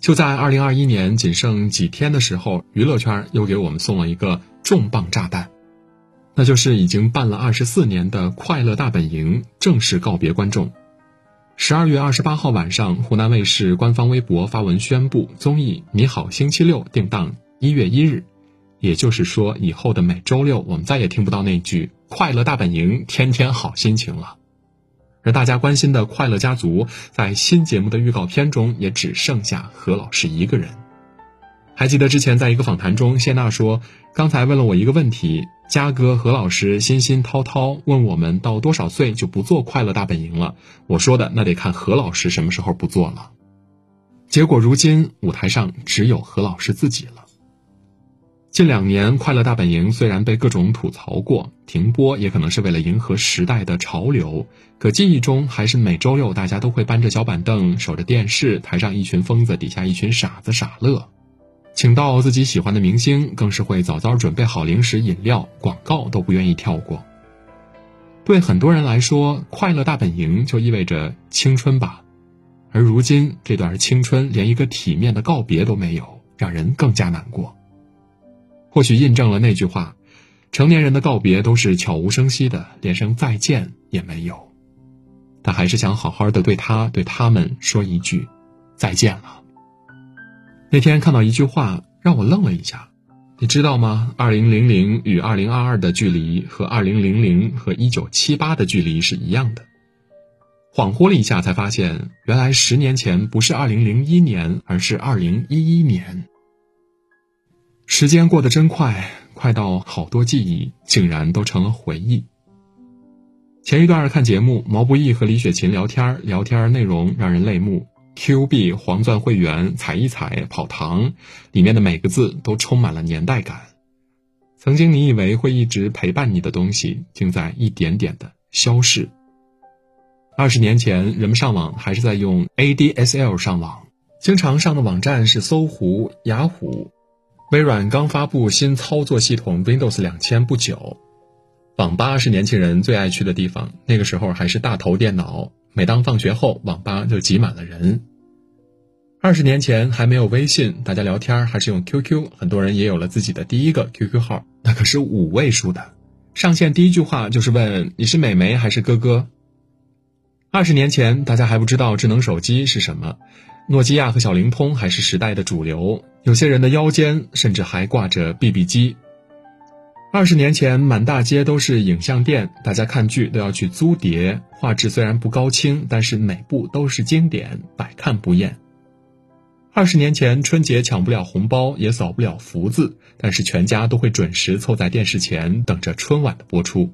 就在二零二一年仅剩几天的时候，娱乐圈又给我们送了一个重磅炸弹，那就是已经办了二十四年的《快乐大本营》正式告别观众。十二月二十八号晚上，湖南卫视官方微博发文宣布，综艺《你好星期六》定档一月一日，也就是说，以后的每周六我们再也听不到那句“快乐大本营，天天好心情”了。而大家关心的《快乐家族》在新节目的预告片中也只剩下何老师一个人。还记得之前在一个访谈中，谢娜说：“刚才问了我一个问题，嘉哥何老师心心滔滔问我们到多少岁就不做《快乐大本营》了。”我说的那得看何老师什么时候不做了。结果如今舞台上只有何老师自己了。近两年，《快乐大本营》虽然被各种吐槽过，停播也可能是为了迎合时代的潮流，可记忆中还是每周六大家都会搬着小板凳，守着电视，台上一群疯子，底下一群傻子傻乐。请到自己喜欢的明星，更是会早早准备好零食饮料，广告都不愿意跳过。对很多人来说，《快乐大本营》就意味着青春吧，而如今这段青春连一个体面的告别都没有，让人更加难过。或许印证了那句话：成年人的告别都是悄无声息的，连声再见也没有。他还是想好好的对他、对他们说一句再见了。那天看到一句话，让我愣了一下。你知道吗？二零零零与二零二二的距离和二零零零和一九七八的距离是一样的。恍惚了一下，才发现原来十年前不是二零零一年，而是二零一一年。时间过得真快，快到好多记忆竟然都成了回忆。前一段看节目，毛不易和李雪琴聊天，聊天内容让人泪目。Q 币、黄钻会员、踩一踩、跑堂，里面的每个字都充满了年代感。曾经你以为会一直陪伴你的东西，竟在一点点的消逝。二十年前，人们上网还是在用 ADSL 上网，经常上的网站是搜狐、雅虎。微软刚发布新操作系统 Windows 两千不久，网吧是年轻人最爱去的地方。那个时候还是大头电脑，每当放学后，网吧就挤满了人。二十年前还没有微信，大家聊天还是用 QQ，很多人也有了自己的第一个 QQ 号，那可是五位数的。上线第一句话就是问你是美眉还是哥哥。二十年前，大家还不知道智能手机是什么。诺基亚和小灵通还是时代的主流，有些人的腰间甚至还挂着 BB 机。二十年前，满大街都是影像店，大家看剧都要去租碟，画质虽然不高清，但是每部都是经典，百看不厌。二十年前，春节抢不了红包，也扫不了福字，但是全家都会准时凑在电视前，等着春晚的播出。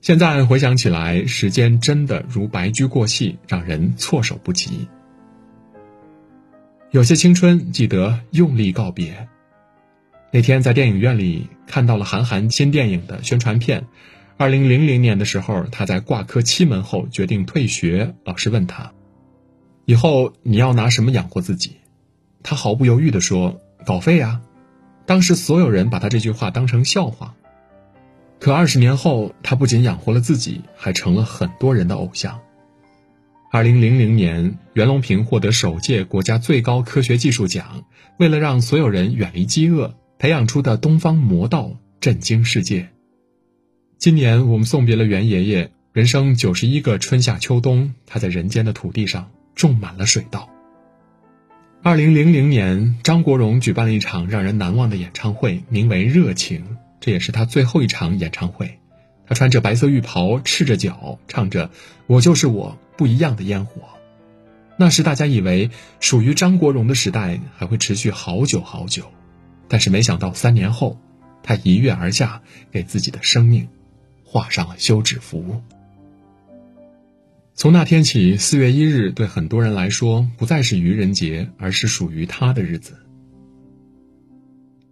现在回想起来，时间真的如白驹过隙，让人措手不及。有些青春，记得用力告别。那天在电影院里看到了韩寒新电影的宣传片。二零零零年的时候，他在挂科七门后决定退学。老师问他：“以后你要拿什么养活自己？”他毫不犹豫地说：“稿费啊！”当时所有人把他这句话当成笑话。可二十年后，他不仅养活了自己，还成了很多人的偶像。二零零零年，袁隆平获得首届国家最高科学技术奖。为了让所有人远离饥饿，培养出的东方魔道震惊世界。今年我们送别了袁爷爷，人生九十一个春夏秋冬，他在人间的土地上种满了水稻。二零零零年，张国荣举办了一场让人难忘的演唱会，名为《热情》，这也是他最后一场演唱会。他穿着白色浴袍，赤着脚，唱着“我就是我，不一样的烟火”。那时大家以为属于张国荣的时代还会持续好久好久，但是没想到三年后，他一跃而下，给自己的生命画上了休止符。从那天起，四月一日对很多人来说不再是愚人节，而是属于他的日子。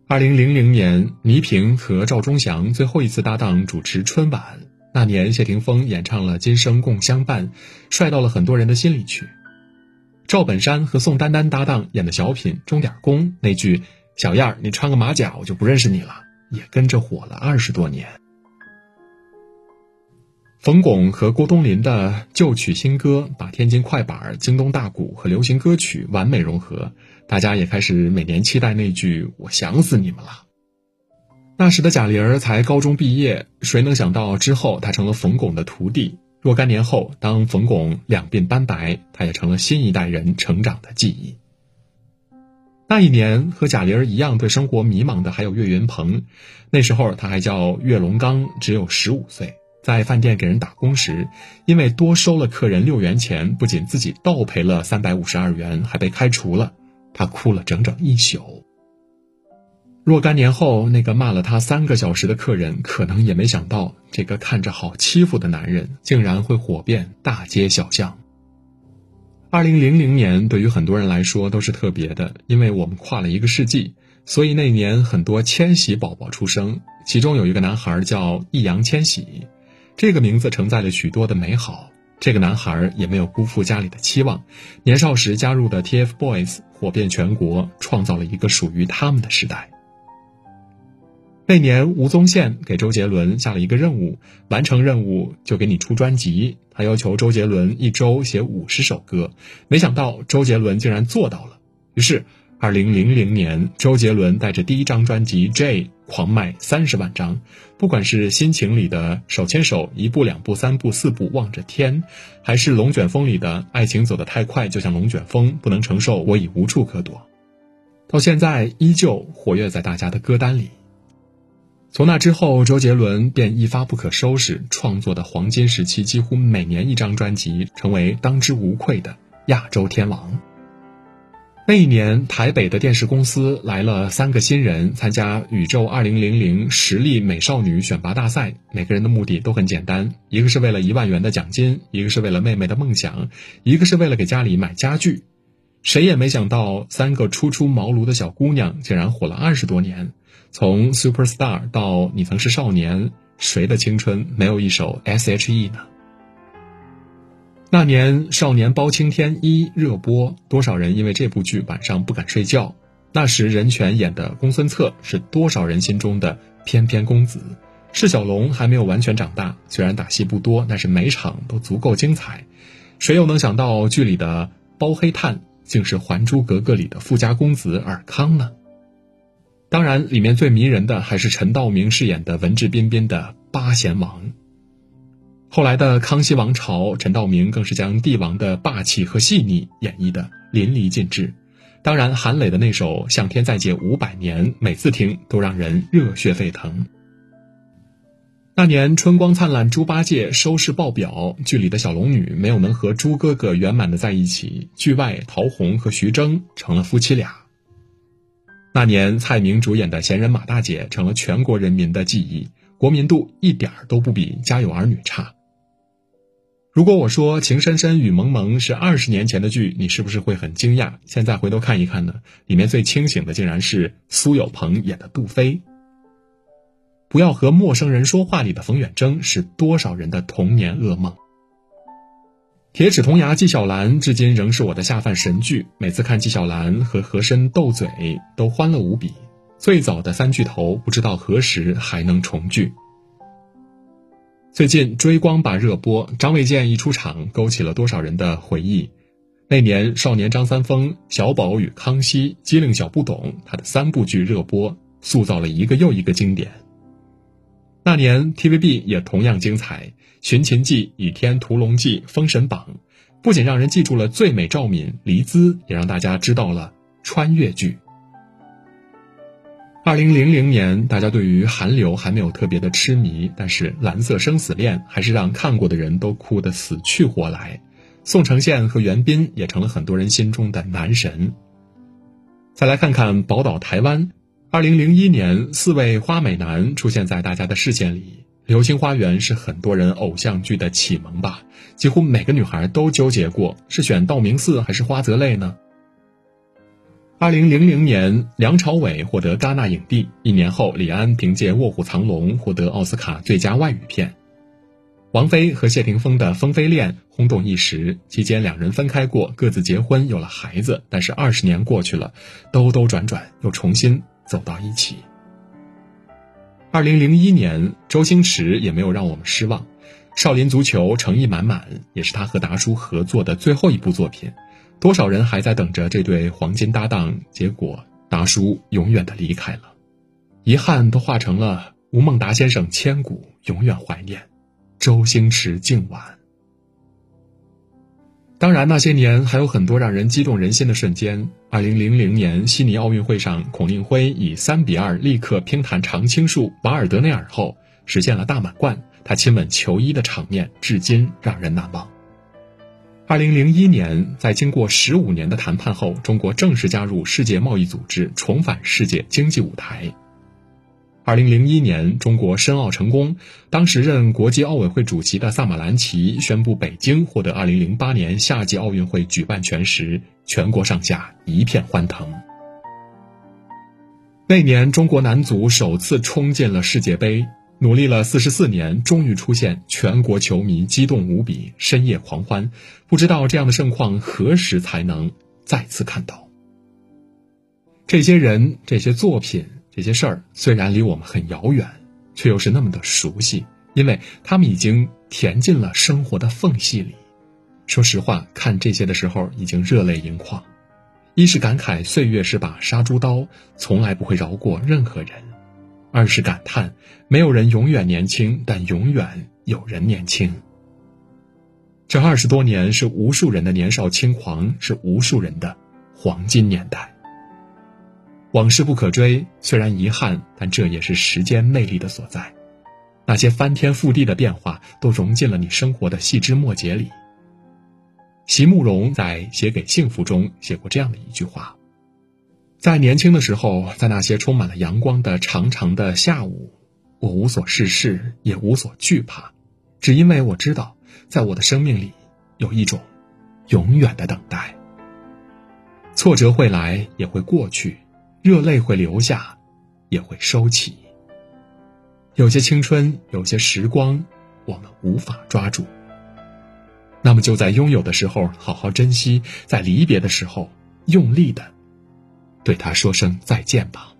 二零零零年，倪萍和赵忠祥最后一次搭档主持春晚。那年，谢霆锋演唱了《今生共相伴》，帅到了很多人的心里去。赵本山和宋丹丹搭档演的小品《钟点工》，那句“小燕儿，你穿个马甲，我就不认识你了”，也跟着火了二十多年。冯巩和郭冬临的旧曲新歌，把天津快板、京东大鼓和流行歌曲完美融合，大家也开始每年期待那句“我想死你们了”。那时的贾玲儿才高中毕业，谁能想到之后她成了冯巩的徒弟？若干年后，当冯巩两鬓斑白，她也成了新一代人成长的记忆。那一年，和贾玲儿一样对生活迷茫的还有岳云鹏，那时候他还叫岳龙刚，只有十五岁，在饭店给人打工时，因为多收了客人六元钱，不仅自己倒赔了三百五十二元，还被开除了，他哭了整整一宿。若干年后，那个骂了他三个小时的客人，可能也没想到，这个看着好欺负的男人，竟然会火遍大街小巷。二零零零年对于很多人来说都是特别的，因为我们跨了一个世纪，所以那年很多千禧宝宝出生，其中有一个男孩叫易烊千玺，这个名字承载了许多的美好。这个男孩也没有辜负家里的期望，年少时加入的 TFBOYS 火遍全国，创造了一个属于他们的时代。那年，吴宗宪给周杰伦下了一个任务，完成任务就给你出专辑。他要求周杰伦一周写五十首歌，没想到周杰伦竟然做到了。于是，二零零零年，周杰伦带着第一张专辑《J》狂卖三十万张。不管是心情里的手牵手，一步两步三步四步望着天，还是龙卷风里的爱情走得太快，就像龙卷风不能承受，我已无处可躲，到现在依旧活跃在大家的歌单里。从那之后，周杰伦便一发不可收拾，创作的黄金时期几乎每年一张专辑，成为当之无愧的亚洲天王。那一年，台北的电视公司来了三个新人参加《宇宙2000》实力美少女选拔大赛，每个人的目的都很简单，一个是为了一万元的奖金，一个是为了妹妹的梦想，一个是为了给家里买家具。谁也没想到，三个初出茅庐的小姑娘竟然火了二十多年。从 Super Star 到你曾是少年，谁的青春没有一首 S.H.E 呢？那年《少年包青天一》热播，多少人因为这部剧晚上不敢睡觉。那时任泉演的公孙策是多少人心中的翩翩公子。释小龙还没有完全长大，虽然打戏不多，但是每场都足够精彩。谁又能想到剧里的包黑炭竟是《还珠格格》里的富家公子尔康呢？当然，里面最迷人的还是陈道明饰演的文质彬彬的八贤王。后来的康熙王朝，陈道明更是将帝王的霸气和细腻演绎的淋漓尽致。当然，韩磊的那首《向天再借五百年》，每次听都让人热血沸腾。那年春光灿烂猪八戒收视爆表，剧里的小龙女没有能和猪哥哥圆满的在一起，剧外陶虹和徐峥成了夫妻俩。那年，蔡明主演的《闲人马大姐》成了全国人民的记忆，国民度一点儿都不比《家有儿女》差。如果我说《情深深雨蒙蒙是二十年前的剧，你是不是会很惊讶？现在回头看一看呢，里面最清醒的竟然是苏有朋演的杜飞。不要和陌生人说话里的冯远征是多少人的童年噩梦。铁齿铜牙纪晓岚至今仍是我的下饭神剧，每次看纪晓岚和和珅斗嘴都欢乐无比。最早的三巨头不知道何时还能重聚。最近追光吧热播，张卫健一出场，勾起了多少人的回忆。那年少年张三丰、小宝与康熙、机灵小不懂，他的三部剧热播，塑造了一个又一个经典。那年 TVB 也同样精彩，《寻秦记》《倚天屠龙记》《封神榜》，不仅让人记住了最美赵敏、黎姿，也让大家知道了穿越剧。二零零零年，大家对于韩流还没有特别的痴迷，但是《蓝色生死恋》还是让看过的人都哭得死去活来。宋承宪和袁彬也成了很多人心中的男神。再来看看《宝岛台湾》。二零零一年，四位花美男出现在大家的视线里。《流星花园》是很多人偶像剧的启蒙吧？几乎每个女孩都纠结过，是选道明寺还是花泽类呢？二零零零年，梁朝伟获得戛纳影帝。一年后，李安凭借《卧虎藏龙》获得奥斯卡最佳外语片。王菲和谢霆锋的《风飞恋》轰动一时，期间两人分开过，各自结婚，有了孩子。但是二十年过去了，兜兜转转又重新。走到一起。二零零一年，周星驰也没有让我们失望，少林足球诚意满满，也是他和达叔合作的最后一部作品。多少人还在等着这对黄金搭档，结果达叔永远的离开了，遗憾都化成了吴孟达先生千古永远怀念，周星驰敬晚。当然，那些年还有很多让人激动人心的瞬间。二零零零年悉尼奥运会上，孔令辉以三比二力克乒坛常青树瓦尔德内尔后，实现了大满贯。他亲吻球衣的场面，至今让人难忘。二零零一年，在经过十五年的谈判后，中国正式加入世界贸易组织，重返世界经济舞台。二零零一年，中国申奥成功，当时任国际奥委会主席的萨马兰奇宣布北京获得二零零八年夏季奥运会举办权时，全国上下一片欢腾。那年，中国男足首次冲进了世界杯。努力了四十四年，终于出现，全国球迷激动无比，深夜狂欢。不知道这样的盛况何时才能再次看到？这些人、这些作品、这些事儿，虽然离我们很遥远，却又是那么的熟悉，因为他们已经填进了生活的缝隙里。说实话，看这些的时候，已经热泪盈眶。一是感慨岁月是把杀猪刀，从来不会饶过任何人。二是感叹，没有人永远年轻，但永远有人年轻。这二十多年是无数人的年少轻狂，是无数人的黄金年代。往事不可追，虽然遗憾，但这也是时间魅力的所在。那些翻天覆地的变化，都融进了你生活的细枝末节里。席慕容在《写给幸福》中写过这样的一句话。在年轻的时候，在那些充满了阳光的长长的下午，我无所事事，也无所惧怕，只因为我知道，在我的生命里，有一种永远的等待。挫折会来，也会过去；热泪会流下，也会收起。有些青春，有些时光，我们无法抓住。那么，就在拥有的时候好好珍惜，在离别的时候用力的。对他说声再见吧。